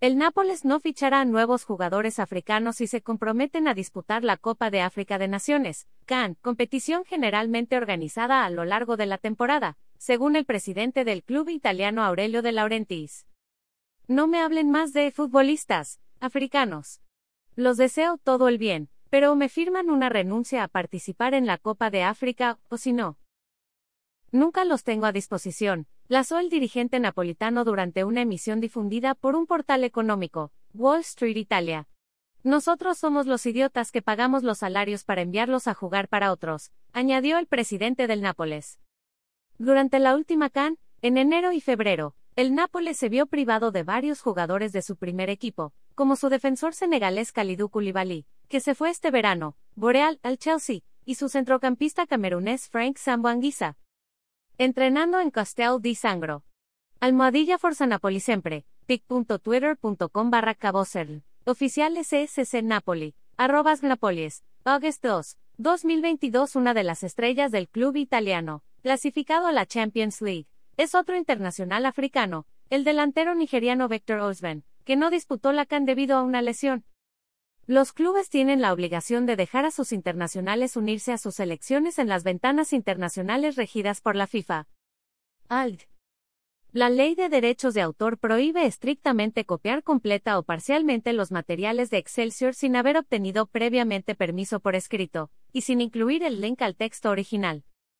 El Nápoles no fichará nuevos jugadores africanos y se comprometen a disputar la Copa de África de Naciones, CAN, competición generalmente organizada a lo largo de la temporada, según el presidente del club italiano Aurelio de Laurentiis. No me hablen más de futbolistas africanos. Los deseo todo el bien, pero me firman una renuncia a participar en la Copa de África, o si no. Nunca los tengo a disposición, Lazó el dirigente napolitano durante una emisión difundida por un portal económico, Wall Street Italia. Nosotros somos los idiotas que pagamos los salarios para enviarlos a jugar para otros, añadió el presidente del Nápoles. Durante la última CAN, en enero y febrero, el Nápoles se vio privado de varios jugadores de su primer equipo, como su defensor senegalés Kalidou Koulibaly, que se fue este verano, Boreal, al Chelsea, y su centrocampista camerunés Frank Sambuanguisa, Entrenando en Castel di Sangro. Almohadilla Forza Napoli siempre. pic.twitter.com barra cabocerl. Oficial SSC Napoli. Arrobas Napolies. August 2. 2022 Una de las estrellas del club italiano. Clasificado a la Champions League. Es otro internacional africano. El delantero nigeriano Victor Osben, que no disputó la CAN debido a una lesión. Los clubes tienen la obligación de dejar a sus internacionales unirse a sus selecciones en las ventanas internacionales regidas por la FIFA. ALD. La Ley de Derechos de Autor prohíbe estrictamente copiar completa o parcialmente los materiales de Excelsior sin haber obtenido previamente permiso por escrito, y sin incluir el link al texto original.